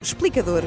Explicador.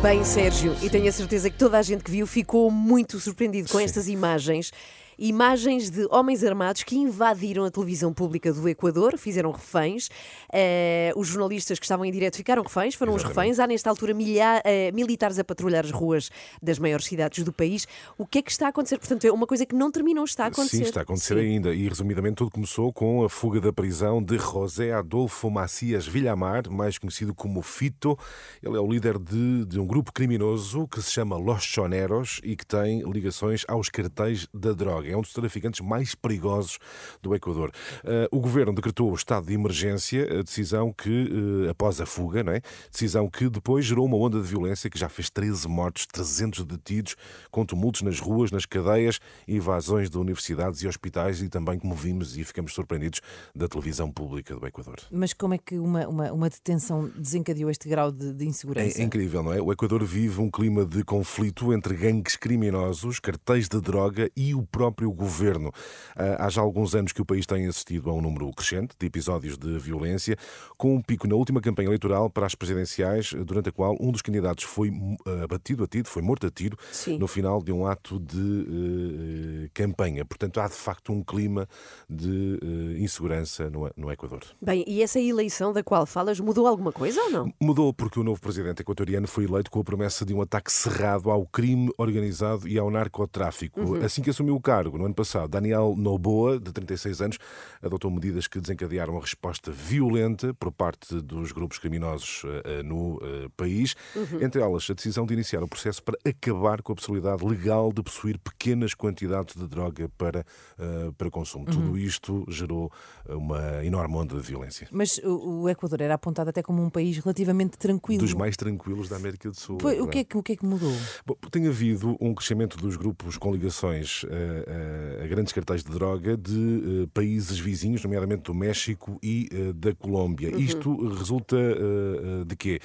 Bem, Sérgio, e tenho a certeza que toda a gente que viu ficou muito surpreendido com estas imagens imagens de homens armados que invadiram a televisão pública do Equador, fizeram reféns. Uh, os jornalistas que estavam em direto ficaram reféns, foram Exatamente. os reféns. Há nesta altura milha, uh, militares a patrulhar as ruas das maiores cidades do país. O que é que está a acontecer? Portanto, é uma coisa que não terminou, está a acontecer. Sim, está a acontecer Sim. ainda. E resumidamente tudo começou com a fuga da prisão de José Adolfo Macias Villamar, mais conhecido como Fito. Ele é o líder de, de um grupo criminoso que se chama Los Choneros e que tem ligações aos cartéis da droga é um dos traficantes mais perigosos do Equador. Uh, o governo decretou o estado de emergência, a decisão que, uh, após a fuga, não é? decisão que depois gerou uma onda de violência que já fez 13 mortos, 300 detidos, com tumultos nas ruas, nas cadeias, invasões de universidades e hospitais e também, como vimos e ficamos surpreendidos, da televisão pública do Equador. Mas como é que uma, uma, uma detenção desencadeou este grau de, de insegurança? É, é incrível, não é? O Equador vive um clima de conflito entre gangues criminosos, cartéis de droga e o próprio próprio governo. Ah, há já alguns anos que o país tem assistido a um número crescente de episódios de violência, com um pico na última campanha eleitoral para as presidenciais, durante a qual um dos candidatos foi ah, abatido a tiro, foi morto a tiro, Sim. no final de um ato de uh, campanha. Portanto, há de facto um clima de uh, insegurança no, no Equador. Bem, e essa eleição da qual falas mudou alguma coisa ou não? Mudou porque o novo presidente equatoriano foi eleito com a promessa de um ataque cerrado ao crime organizado e ao narcotráfico. Uhum. Assim que assumiu o cargo, cargo no ano passado, Daniel Noboa, de 36 anos, adotou medidas que desencadearam uma resposta violenta por parte dos grupos criminosos uh, no uh, país, uhum. entre elas a decisão de iniciar o processo para acabar com a possibilidade legal de possuir pequenas quantidades de droga para, uh, para consumo. Uhum. Tudo isto gerou uma enorme onda de violência. Mas o, Equador era apontado até como um país relativamente tranquilo. Dos mais tranquilos da América do Sul. Pois, o, que é que, o que é que mudou? Bom, tem havido um crescimento dos grupos com ligações a grandes cartéis de droga de eh, países vizinhos, nomeadamente do México e eh, da Colômbia. Uhum. Isto resulta eh, de quê?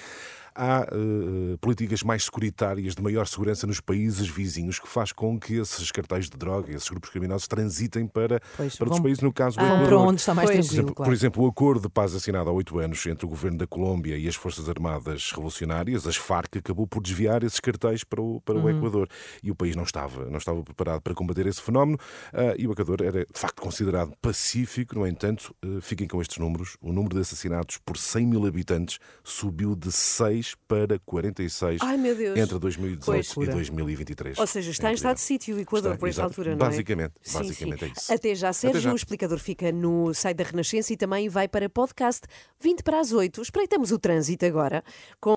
Há uh, políticas mais securitárias, de maior segurança nos países vizinhos, que faz com que esses cartéis de droga, esses grupos criminosos, transitem para, pois, para outros países, no caso ah, Equador. para onde está mais pois. tranquilo, claro. Por exemplo, o acordo de paz assinado há oito anos entre o governo da Colômbia e as Forças Armadas Revolucionárias, as FARC, acabou por desviar esses cartéis para o, para uhum. o Equador. E o país não estava, não estava preparado para combater esse fenómeno uh, e o Equador era, de facto, considerado pacífico. No entanto, uh, fiquem com estes números, o número de assassinatos por 100 mil habitantes subiu de 6 para 46 Ai, entre 2018 pois. e 2023. Ou seja, está é em estado de sítio o Equador está, por esta altura, não é? Basicamente, basicamente sim. é isso. Até já, Sérgio, Até já. o explicador fica no site da Renascença e também vai para podcast 20 para as 8. Espreitamos o trânsito agora com